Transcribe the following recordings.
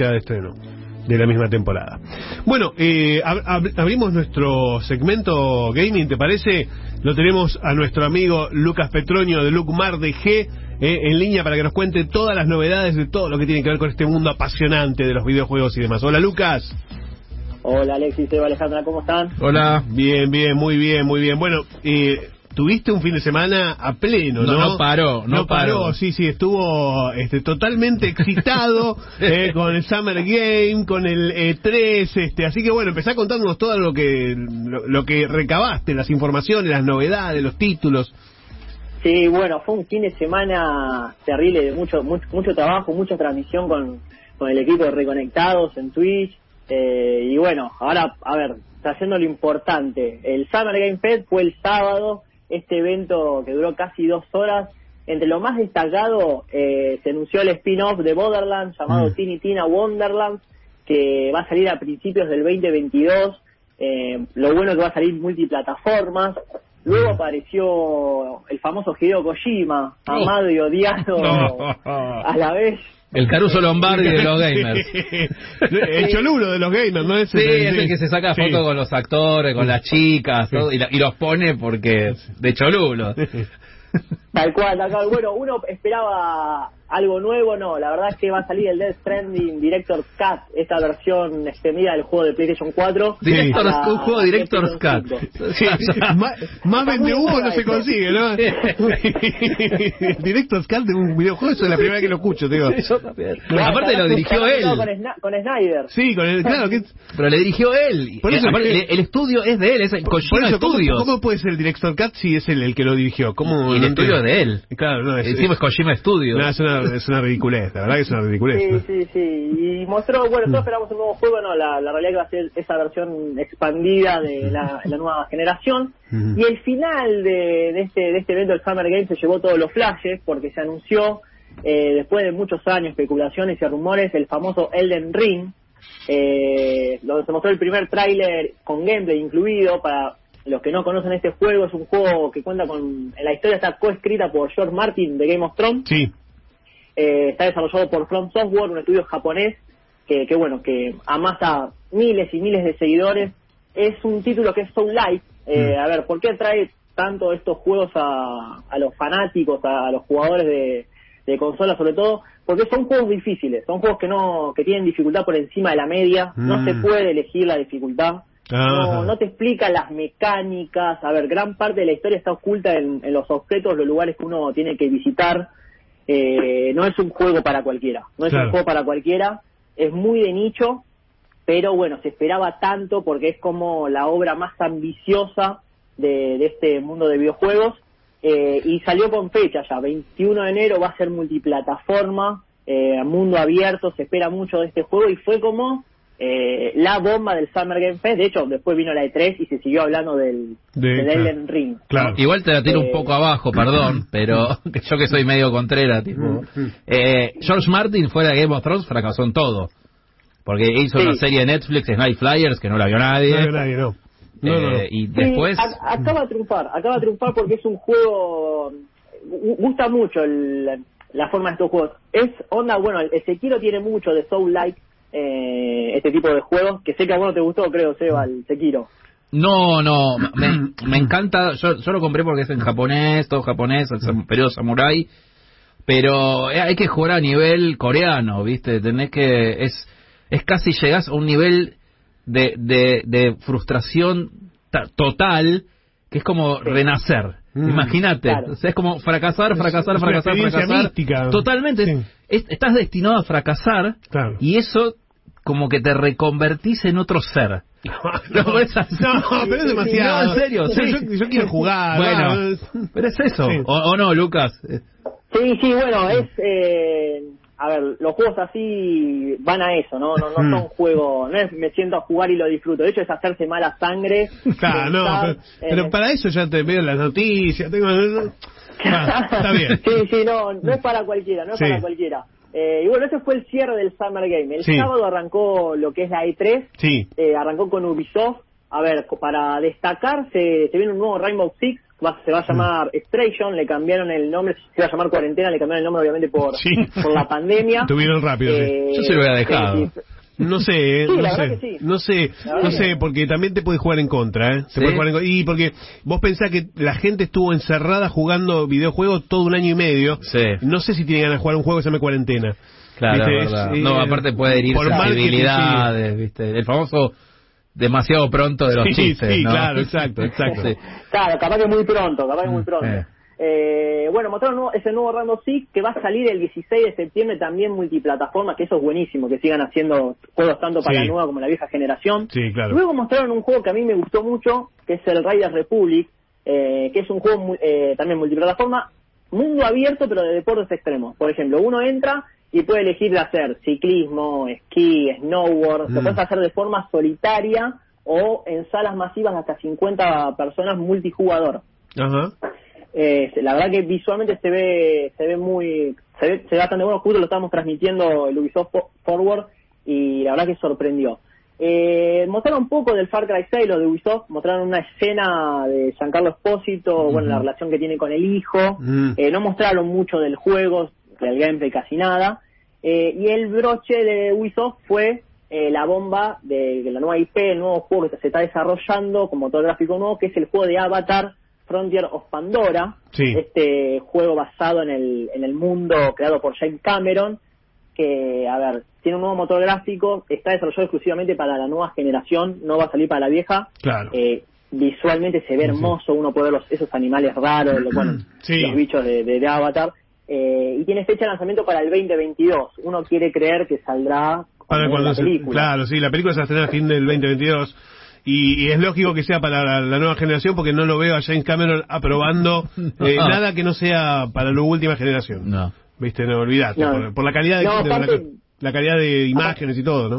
fecha de estreno de la misma temporada. Bueno, eh, ab- ab- abrimos nuestro segmento gaming, ¿te parece? Lo tenemos a nuestro amigo Lucas Petronio de Lucmar de G eh, en línea para que nos cuente todas las novedades de todo lo que tiene que ver con este mundo apasionante de los videojuegos y demás. Hola Lucas. Hola Alexis, Eva Alejandra, ¿cómo están? Hola. Bien, bien, muy bien, muy bien. Bueno, eh, tuviste un fin de semana a pleno, ¿no? No, no paró, no paró. sí, sí, estuvo este, totalmente excitado eh, con el Summer Game, con el E3, este, así que bueno, empezá contándonos todo lo que, lo, lo que recabaste, las informaciones, las novedades, los títulos. Sí, bueno, fue un fin de semana terrible de mucho mucho, mucho trabajo, mucha transmisión con, con el equipo de Reconectados en Twitch. eh, y bueno, ahora, a ver, trayendo lo importante. El Summer Game Fest fue el sábado, este evento que duró casi dos horas. Entre lo más destacado, eh, se anunció el spin-off de Borderlands llamado Mm. Tiny Tina Wonderlands, que va a salir a principios del 2022. Eh, lo bueno es que va a salir multiplataformas. Luego apareció el famoso Hideo Kojima, amado y odiado a la vez. El Caruso Lombardi de los gamers. el cholulo de los gamers, ¿no? Sí, es el que se saca Sí. fotos con los actores, con las chicas, todo, y, la- y los pone porque de cholulo. Tal cual, tal cual. Bueno, uno esperaba algo nuevo, no. La verdad es que va a salir el Death Stranding Director's Cut, esta versión extendida del juego de PlayStation 4. Director's- un juego Director's Cut. 5. Sí, más, vende humo no se consigue, ¿no? Directo Scar de un videojuego, eso es la primera vez que lo escucho, digo. Aparte lo dirigió él. Con, Snyder. Sí, con el, claro, que, Pero le dirigió él. Por eso- Aparte, el, el estudio es de él, es el Kojima eso, ¿cómo, Studios. cómo puede ser el Director Cut si es él el que lo dirigió? ¿Cómo, el estudio entiendo? de él. Claro, no, es, Encima es Kojima Studios. no, es, una, es una ridiculez, la verdad que es una ridiculez. Sí, ¿no? sí, sí. Y mostró, bueno, todos esperamos un nuevo juego, no, la, la realidad que va a ser esa versión expandida de la, la nueva generación. Y el final de, de este de este evento del Summer Game se llevó todos los flashes porque se anunció, eh, después de muchos años, especulaciones y rumores, el famoso Elden Ring. Eh, donde se mostró el primer tráiler con gameplay incluido para los que no conocen este juego es un juego que cuenta con la historia está coescrita por George Martin de Game of Thrones Sí, eh, está desarrollado por From Software, un estudio japonés que, que bueno, que amasa miles y miles de seguidores. Es un título que es Soul Light. Eh, Mm. A ver, ¿por qué atrae tanto estos juegos a, a los fanáticos, a, a los jugadores de, de consola sobre todo? Porque son juegos difíciles, son juegos que no que tienen dificultad por encima de la media, no Mm. se puede elegir la dificultad. No, no te explica las mecánicas. A ver, gran parte de la historia está oculta en, en los objetos, los lugares que uno tiene que visitar. Eh, no es un juego para cualquiera. No es Claro. un juego para cualquiera. Es muy de nicho, pero bueno, se esperaba tanto porque es como la obra más ambiciosa de, de este mundo de videojuegos. Eh, y salió con fecha ya, 21 de enero va a ser multiplataforma, eh, mundo abierto, se espera mucho de este juego y fue como eh, la bomba del Summer Game Fest. De hecho, después vino la E3 y se siguió hablando del, De- del claro. Elden Ring. claro. Igual te la tiro un Eh, poco abajo, perdón, pero que yo que soy medio contrera, tipo. Mm, mm. Eh, George Martin fuera de Game of Thrones fracasó en todo. Porque hizo Sí. una serie de Netflix, Night Flyers, que no la vio nadie. No hay nadie, no. No, no, no. Eh, Y Sí, después... a- acaba de triunfar, acaba de triunfar porque es un juego, gu- gusta mucho el- la forma de estos juegos. Es onda, bueno, el Sekiro tiene mucho de Soul Like, eh, este tipo de juegos, que sé que a vos te gustó, creo, Seba, el Sekiro. No, no, me, me encanta, yo, lo compré porque es en japonés, todo japonés, el periodo samurai, pero eh, hay que jugar a nivel coreano, ¿viste? Tenés que, es, es casi llegás a un nivel de, de, frustración ta- total que es como renacer. Mm. Imagínate, Claro. o sea, es como fracasar, fracasar, es una fracasar, fracasar. mística. Totalmente, Sí. es- estás destinado a fracasar Claro. y eso como que te reconvertís en otro ser. No, es así. No, pero es demasiado. No, en serio, Yo- sí. Yo, yo quiero jugar. Bueno, pero es eso. Sí. ¿O, o no, Lucas? Sí, sí, bueno, es, eh, a ver, los juegos así van a eso, ¿no? No, no Mm. son juegos, no es me siento a jugar y lo disfruto, de hecho es hacerse mala sangre. Claro, no, pero, eh, pero para eso ya te veo las noticias. Tengo... Ah, está bien. Sí, sí, no, no es para cualquiera, no es Sí. para cualquiera. Eh, y bueno, ese fue el cierre del Summer Game. El Sí. sábado arrancó lo que es la E3, Sí. eh, arrancó con Ubisoft. A ver, para destacar, se, se viene un nuevo Rainbow Six va- se va a llamar Extraction, le cambiaron el nombre, se va a llamar Cuarentena, le cambiaron el nombre obviamente por, Sí. por la pandemia. Tuvieron rápido, sí. Eh, Yo se lo hubiera dejado. No sé, eh, Sí, no sé, que sí. no sé, no sé, porque también te puede jugar en contra, ¿eh? Se ¿Sí? puede jugar en contra. Y porque vos pensás que la gente estuvo encerrada jugando videojuegos todo un año y medio. Sí. No sé si tiene ganas de jugar un juego que se llama cuarentena. Claro, ¿Viste? es. Es, eh, no, aparte puede herir sensibilidades, ¿viste? El famoso demasiado pronto de los Sí, chistes, sí, ¿no? claro, exacto, exacto. Sí. Claro, capaz que muy pronto, capaz que muy Mm, pronto. eh. Eh, bueno, mostraron nuevo- ese nuevo Rainbow Six que va a salir el 16 de septiembre también multiplataforma, que eso es buenísimo, que sigan haciendo juegos tanto para Sí. la nueva como la vieja generación. Sí, claro. Luego mostraron un juego que a mí me gustó mucho, que es el Raiders Republic, eh, que es un juego mu- eh, también multiplataforma, mundo abierto pero de deportes extremos. Por ejemplo, uno entra y puede elegir de hacer ciclismo, esquí, snowboard, lo Mm. puedes hacer de forma solitaria o en salas masivas de hasta 50 personas multijugador. Ajá. Eh, la verdad que visualmente se ve se ve muy se ve, se ve bastante bueno justo lo estábamos transmitiendo el Ubisoft Fo- Forward y la verdad que sorprendió eh, mostraron un poco del Far Cry 6 lo de Ubisoft mostraron una escena de Giancarlo Espósito bueno la relación que tiene con el hijo Mm. Eh, no mostraron mucho del juego del gameplay casi nada Eh, y el broche de Ubisoft fue eh, la bomba de, de la nueva IP, el nuevo juego que se está desarrollando con motor gráfico nuevo, que es el juego de Avatar Frontier of Pandora, Sí. este juego basado en el, en el mundo creado por James Cameron, que, a ver, tiene un nuevo motor gráfico, está desarrollado exclusivamente para la nueva generación, no va a salir para la vieja. Claro. Eh, visualmente se ve hermoso, uno puede ver los, esos animales raros, lo- bueno, Sí. los bichos de, de- de Avatar. Eh, y tiene fecha de lanzamiento para el 2022. Uno quiere creer que saldrá Para cuando la se, película. claro, sí, la película se estrena a fin del 2022 y, y es lógico que sea para la, la nueva generación porque no lo veo a James Cameron aprobando eh, nada que no sea para la última generación. No. Viste, no olvidate, No. por, por la calidad de, No, de la, aparte- la calidad de imágenes y todo, ¿no?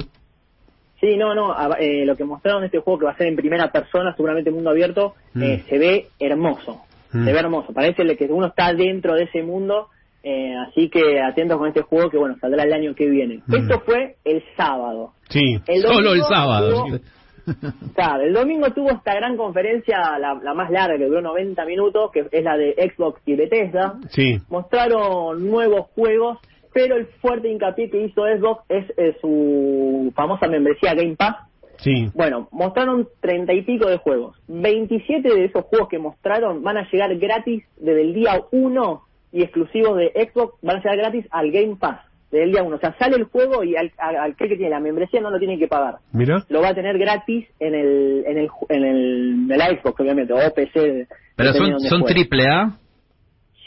Sí, no, no, a- eh, lo que mostraron este juego que va a ser en primera persona, seguramente mundo abierto, Mm. eh, se ve hermoso, Mm. se ve hermoso, parece que uno está dentro de ese mundo, eh, así que atentos con este juego que bueno, saldrá el año que viene. Mm. Esto fue el sábado. Sí. El Solo el sábado. tuvo- Claro, el domingo tuvo esta gran conferencia, la, la más larga, que duró 90 minutos, que es la de Xbox y Bethesda. Sí. Mostraron nuevos juegos, pero el fuerte hincapié que hizo Xbox es eh, su famosa membresía Game Pass. Sí. Bueno, mostraron treinta y pico de juegos. 27 de esos juegos que mostraron van a llegar gratis desde el día 1 y exclusivos de Xbox van a llegar gratis al Game Pass desde el día 1. O sea, sale el juego y al, al, al que tiene la membresía no lo tiene que pagar. Mira. Lo va a tener gratis en el en el ju- en el, en el Xbox, obviamente, o PC. Pero son, son triple A.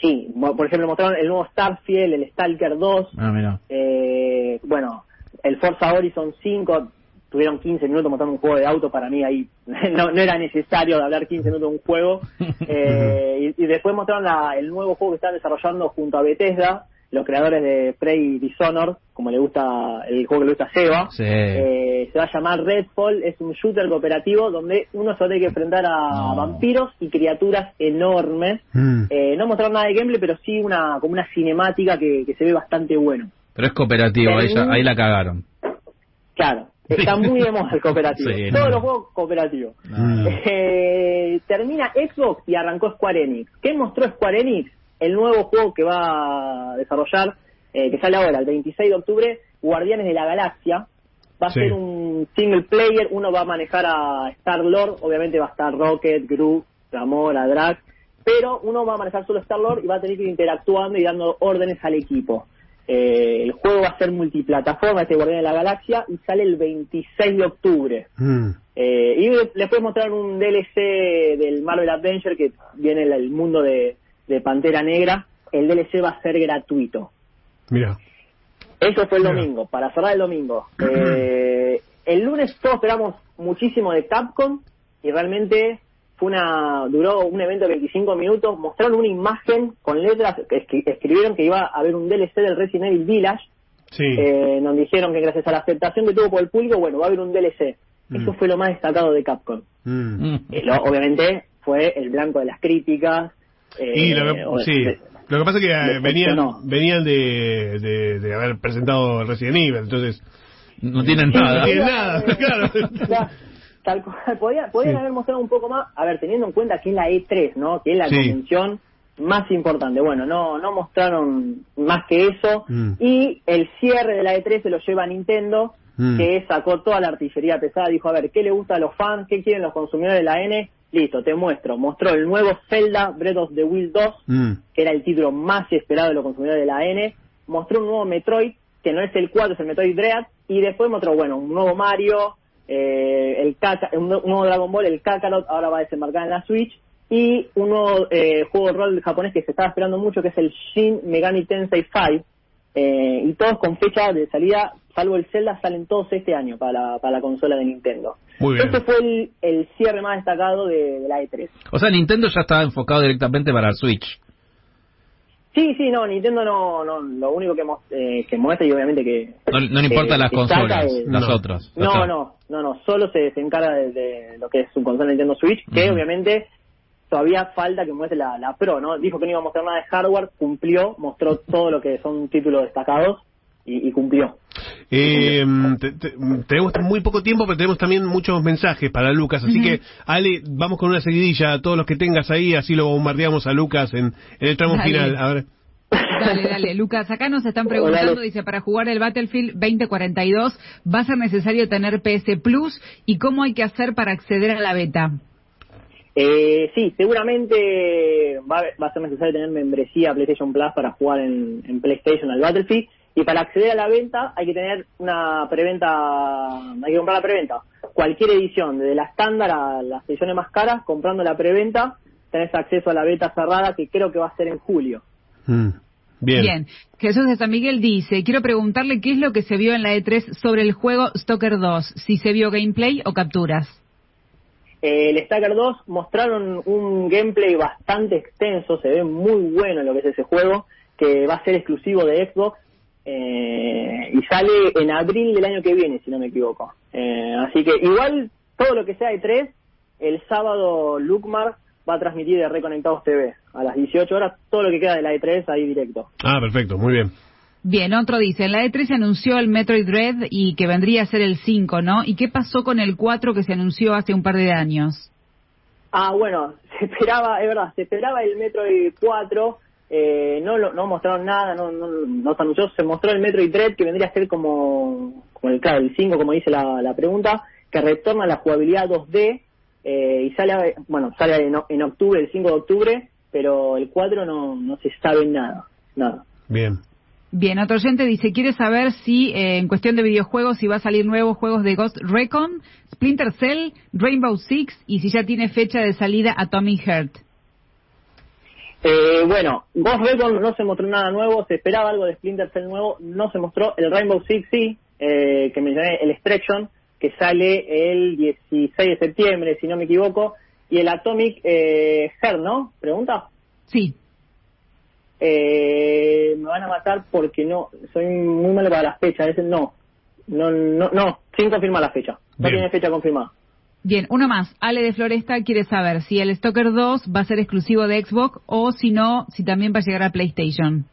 Sí, por ejemplo, mostraron el nuevo Starfield, el Stalker 2, Ah, mira. eh, bueno, el Forza Horizon 5, tuvieron 15 minutos mostrando un juego de auto, para mí ahí no, no era necesario de hablar 15 minutos de un juego. Eh, y, y después mostraron la- el nuevo juego que están desarrollando junto a Bethesda, los creadores de Prey Dishonored, como le gusta el juego que le gusta a Seba. Sí. Eh, se va a llamar Redfall, es un shooter cooperativo donde uno se va a tener que enfrentar a No. vampiros y criaturas enormes. Mm. Eh, no mostraron nada de gameplay, pero sí una como una cinemática que, que se ve bastante bueno. Pero es cooperativo, ahí, ahí la cagaron. Claro, está muy de moda el cooperativo. Sí, Todos no. los juegos cooperativos. Mm. Eh, termina Xbox y arrancó Square Enix. ¿Qué mostró Square Enix? El nuevo juego que va a desarrollar, eh, que sale ahora, el 26 de octubre, Guardianes de la Galaxia. Va a Sí. ser un single player, uno va a manejar a Star-Lord, obviamente va a estar Rocket, Groot, Gamora, Drax, pero uno va a manejar solo Star-Lord y va a tener que ir interactuando y dando órdenes al equipo. Eh, el juego va a ser multiplataforma, este Guardián de la Galaxia, y sale el 26 de octubre. Mm. Eh, y le- les puedes mostrar un DLC del Marvel Adventure que viene el, el mundo de, de Pantera Negra. El DLC va a ser gratuito. Mira. Eso fue el Mira. domingo, para cerrar el domingo. Eh, el lunes todos esperamos muchísimo de Capcom y realmente fue una duró un evento de 25 minutos. Mostraron una imagen con letras que escri- escribieron que iba a haber un DLC del Resident Evil Village Sí. eh, nos dijeron que gracias a la aceptación que tuvo por el público, bueno, va a haber un DLC. Eso Mm. fue lo más destacado de Capcom. Mm. Eh, lo- obviamente fue el blanco de las críticas. eh, Y lo que, o- sí. de- Lo que pasa es que eh, venían, venían de, de, de haber presentado Resident Evil, entonces No tienen nada. no tiene no, nada, eh, claro. Tal cual, podía, podían Sí. haber mostrado un poco más, a ver, teniendo en cuenta que es la E3, ¿no? Que es la Sí. convención más importante. Bueno, no no mostraron más que eso. Mm. Y el cierre de la E3 se lo lleva Nintendo, Mm. que sacó toda la artillería pesada. Dijo, a ver, ¿qué le gusta a los fans? ¿Qué quieren los consumidores de la N? Listo, te muestro. Mostró el nuevo Zelda Breath of the Wild 2, Mm. que era el título más esperado de los consumidores de la N. Mostró un nuevo Metroid, que no es el 4, es el Metroid Dread. Y después mostró, bueno, un nuevo Mario, eh, el Kaka- un, nu- un nuevo Dragon Ball, el Kakarot, ahora va a desembarcar en la Switch. Y un nuevo eh, juego de rol japonés que se estaba esperando mucho, que es el Shin Megami Tensei 5. Eh, y todos con fecha de salida, salvo el Zelda, salen todos este año para la, para la consola de Nintendo. Muy bien. Ese fue el, el cierre más destacado de, de la E E3. O sea, Nintendo ya estaba enfocado directamente para el Switch. Sí, sí, no, Nintendo no, no lo único que, eh, que muestra y obviamente que... No, no le importan eh, las consolas, es- las No. otras. No, no, no, no, solo se, se encarga de, de lo que es su consola Nintendo Switch, que obviamente todavía falta que muestre la, la Pro, ¿no? Dijo que no iba a mostrar nada de hardware, cumplió, mostró todo lo que son títulos destacados y, y cumplió. Eh, te- te- tenemos muy poco tiempo, pero tenemos también muchos mensajes para Lucas. Así que, Ale, vamos con una seguidilla a todos los que tengas ahí, así lo bombardeamos a Lucas en, en el tramo Dale. final. A ver. Dale, dale. Lucas, acá nos están preguntando, Hola, dice, para jugar el Battlefield 2042, ¿va a ser necesario tener PS Plus? ¿Y cómo hay que hacer para acceder a la beta? Eh, sí, seguramente va, a- va a ser necesario tener membresía PlayStation Plus para jugar en, en PlayStation al Battlefield. Y para acceder a la venta hay que tener una preventa, hay que comprar la preventa. Cualquier edición, desde la estándar a las ediciones más caras, comprando la preventa, tenés acceso a la beta cerrada que creo que va a ser en julio. Mm, Bien. Jesús de San Miguel dice, quiero preguntarle qué es lo que se vio en la E3 sobre el juego Stalker 2, si se vio gameplay o capturas. Eh, el Stalker 2 mostraron un gameplay bastante extenso, se ve muy bueno lo que es ese juego, que va a ser exclusivo de Xbox eh, y sale en abril del año que viene, si no me equivoco. Eh, así que igual todo lo que sea de 3, el sábado Lucmar va a transmitir de Reconectados TV a las 18 horas, todo lo que queda de la E3 ahí directo. Ah, perfecto, muy bien. Bien, otro dice, en la E3 se anunció el Metroid Dread y que vendría a ser el 5, ¿no? ¿Y qué pasó con el 4 que se anunció hace un par de años? Ah, bueno, se esperaba, es verdad, se esperaba el Metroid 4, eh, no lo, no mostraron nada, no, no, no se anunció, se mostró el Metroid Dread que vendría a ser como, como el, claro, el 5, como dice la, la pregunta, que retorna a la jugabilidad 2D eh, y sale, a- bueno, sale en, o- en octubre, el 5 de octubre, pero el 4 no, no se sabe nada, nada. Bien. Bien, otro oyente dice, quiere saber si eh, en cuestión de videojuegos, si va a salir nuevos juegos de Ghost Recon, Splinter Cell, Rainbow Six y si ya tiene fecha de salida Atomic Heart. Eh, bueno, Ghost Recon no se mostró nada nuevo, se esperaba algo de Splinter Cell nuevo, no se mostró. El Rainbow Six sí, eh, que mencioné, el Extraction, que sale el 16 de septiembre, si no me equivoco. Y el Atomic eh, Heart, ¿no? ¿Pregunta? Sí, Eh, me van a matar porque no, soy muy malo para las fechas, no. No, no, no, sin confirmar la fecha. No Bien. tiene fecha confirmada. Bien, uno más. Ale de Floresta quiere saber si el Stalker 2 va a ser exclusivo de Xbox o si no, si también va a llegar a PlayStation.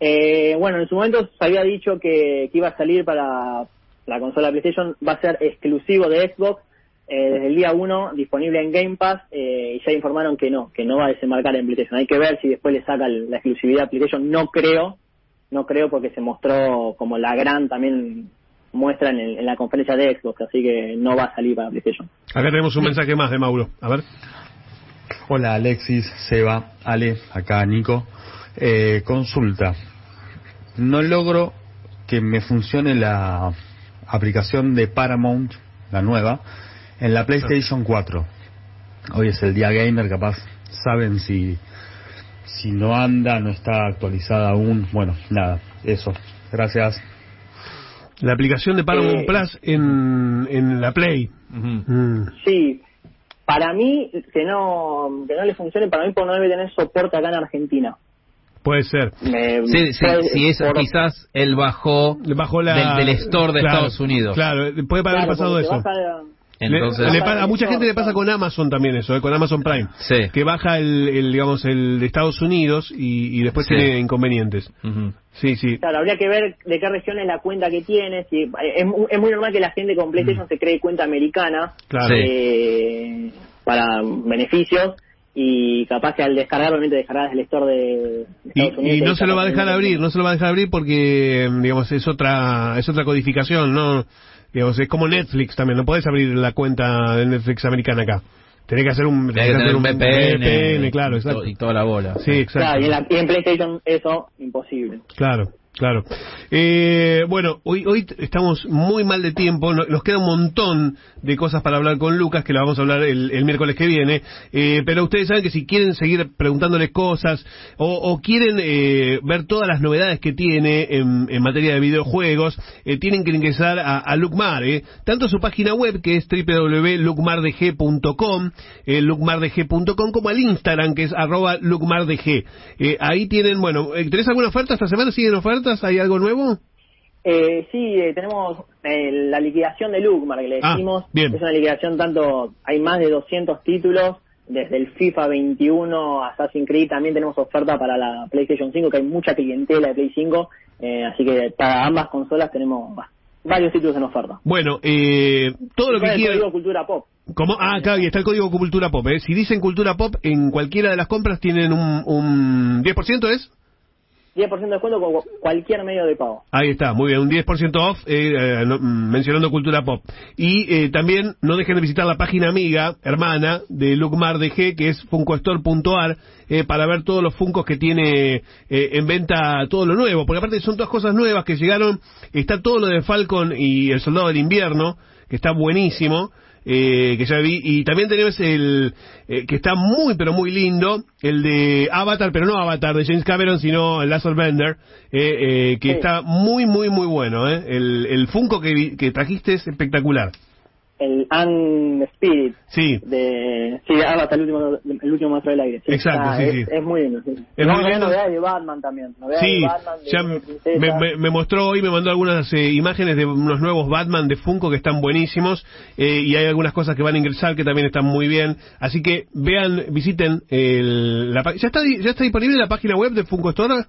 Eh, bueno, en su momento se había dicho que, que iba a salir para la consola PlayStation, va a ser exclusivo de Xbox eh, desde el día 1, disponible en Game Pass, eh, y ya informaron que no, que no va a desembarcar en PlayStation. Hay que ver si después le saca la exclusividad a PlayStation. No creo, no creo porque se mostró como la gran también muestra en, el- en la conferencia de Xbox, así que no va a salir para PlayStation. Acá tenemos un mensaje más de Mauro. A ver. Hola Alexis, Seba, Ale, acá Nico. Eh, consulta. No logro que me funcione la aplicación de Paramount, la nueva, en la PlayStation 4. Hoy es el día gamer, capaz saben si, si no anda, no está actualizada aún. Bueno, nada, eso. Gracias. La aplicación de Paramount Eh. Plus en, en la Play. Mm. Sí, para mí que no, que no le funcione, para mí porque no debe tener soporte acá en Argentina. Puede ser. Me- Sí, sí, puede- sí, eso por- quizás él bajó bajó la... del, del store de Claro, Estados Unidos. Claro, puede haber Claro, pasado eso. Entonces, Le- le pa- a mucha gente le pasa con Amazon también eso, eh, con Amazon Prime. Sí. Que baja el, el, digamos, el de Estados Unidos y, y después Sí. tiene inconvenientes. Sí, sí. Claro, habría que ver de qué región es la cuenta que tiene. Si, es, mu- es muy normal que la gente con PlayStation se cree cuenta americana Claro. Eh, para beneficios y capaz que al descargar, obviamente descargar el store de Y, Estados Unidos. y no y se lo va a dejar abrir, no se lo va a dejar abrir porque, mm, digamos, es otra, es otra codificación, ¿no? Digamos, es como Netflix también, no podés abrir la cuenta de Netflix americana acá. Tenés que hacer un, Tiene que tenés tener un VPN, VPN, claro, exacto. y toda la bola. Sí, exacto. Claro, y en, la- y en PlayStation eso, imposible. Claro, claro. Eh, bueno, hoy hoy estamos muy mal de tiempo, no- nos queda un montón de cosas para hablar con Lucas, que la vamos a hablar el, el miércoles que viene, eh, pero ustedes saben que si quieren seguir preguntándoles cosas o, o quieren eh, ver todas las novedades que tiene en, materia de videojuegos, eh, tienen que ingresar a, a Lucmar, eh, tanto su página web que es www.lucmardg.com, lucmardg.com, como al Instagram que es arroba lucmardg. Ahí tienen, bueno, ¿tenés alguna oferta esta semana? ¿Siguen ofertas? ¿Hay algo nuevo? Eh, sí, eh, tenemos eh, la liquidación de Lugmar, que le Ah, decimos. bien. Es una liquidación tanto, hay más de 200 títulos, desde el FIFA 21 a Assassin's Creed, también tenemos oferta para la PlayStation 5, que hay mucha clientela de Play 5, eh, así que para ambas consolas tenemos varios títulos en oferta. Bueno, eh, todo lo que el código Cultura Pop. ¿Cómo? Ah, y está el código Cultura Pop. ¿eh? Si dicen Cultura Pop, en cualquiera de las compras tienen un, un 10%, ¿es? 10% de descuento con cu- cualquier medio de pago. Ahí está, muy bien, un 10% off eh, eh, no, mm, mencionando Cultura Pop. Y eh, también no dejen de visitar la página amiga, hermana, de Lucmar DG, que es funcostore.ar, eh, para ver todos los funcos que tiene eh, en venta, todo lo nuevo. Porque aparte son todas cosas nuevas que llegaron, está todo lo de Falcon y el Soldado del Invierno, que está buenísimo. Eh, que ya vi, y también tenemos el eh, que está muy pero muy lindo, el de Avatar, pero no Avatar de James Cameron, sino el Laser Bender, eh, eh, que Sí. está muy muy muy bueno, eh. el, el Funko que, vi- que trajiste es espectacular. El Un Spirit Sí, de sí Avatar, el último el último maestro del aire Sí, Exacto, está- sí, es, sí. es muy lindo sí. Es Vamos muy lindo. de Batman también sí, de Batman de ya me, me- me mostró hoy, me mandó algunas eh, imágenes de unos nuevos Batman de Funko que están buenísimos eh, y hay algunas cosas que van a ingresar que también están muy bien, así que vean, visiten el, la ¿ya está, ya está disponible la página web de Funko Store?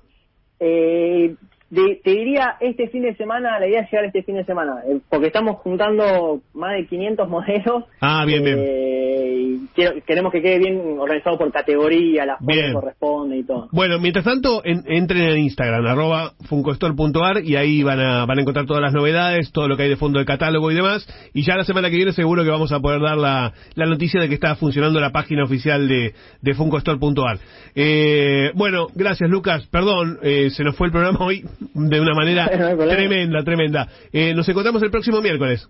Eh, de- te diría este fin de semana, la idea es llegar este fin de semana, eh, porque estamos juntando más de 500 modelos. Ah, bien, bien. eh, y quiero- queremos que quede bien organizado por categoría, la forma Bien. que corresponde y todo. Bueno, mientras tanto, en- entren en Instagram, arroba funcostore.ar y ahí van a, van a encontrar todas las novedades, todo lo que hay de fondo de catálogo y demás. Y ya la semana que viene seguro que vamos a poder dar la, la noticia de que está funcionando la página oficial de, de funcostore.ar. Eh, bueno, gracias Lucas. Perdón, eh, se nos fue el programa hoy de una manera tremenda, tremenda. Eh, nos encontramos el próximo miércoles.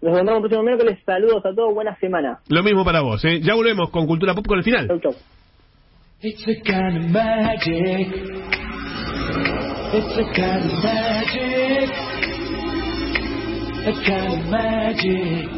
Nos encontramos el próximo miércoles. Saludos a todos, buena semana. Lo mismo para vos. ¿eh? Ya volvemos con Cultura Pop con el final. Chau, chau. It's a kind of magic. It's a kind of magic. A kind of magic.